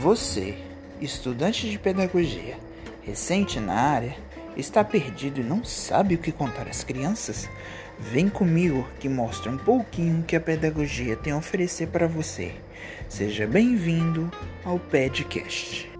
Você, estudante de pedagogia, recente na área, está perdido e não sabe o que contar às crianças? Vem comigo que mostra um pouquinho o que a pedagogia tem a oferecer para você. Seja bem-vindo ao podcast.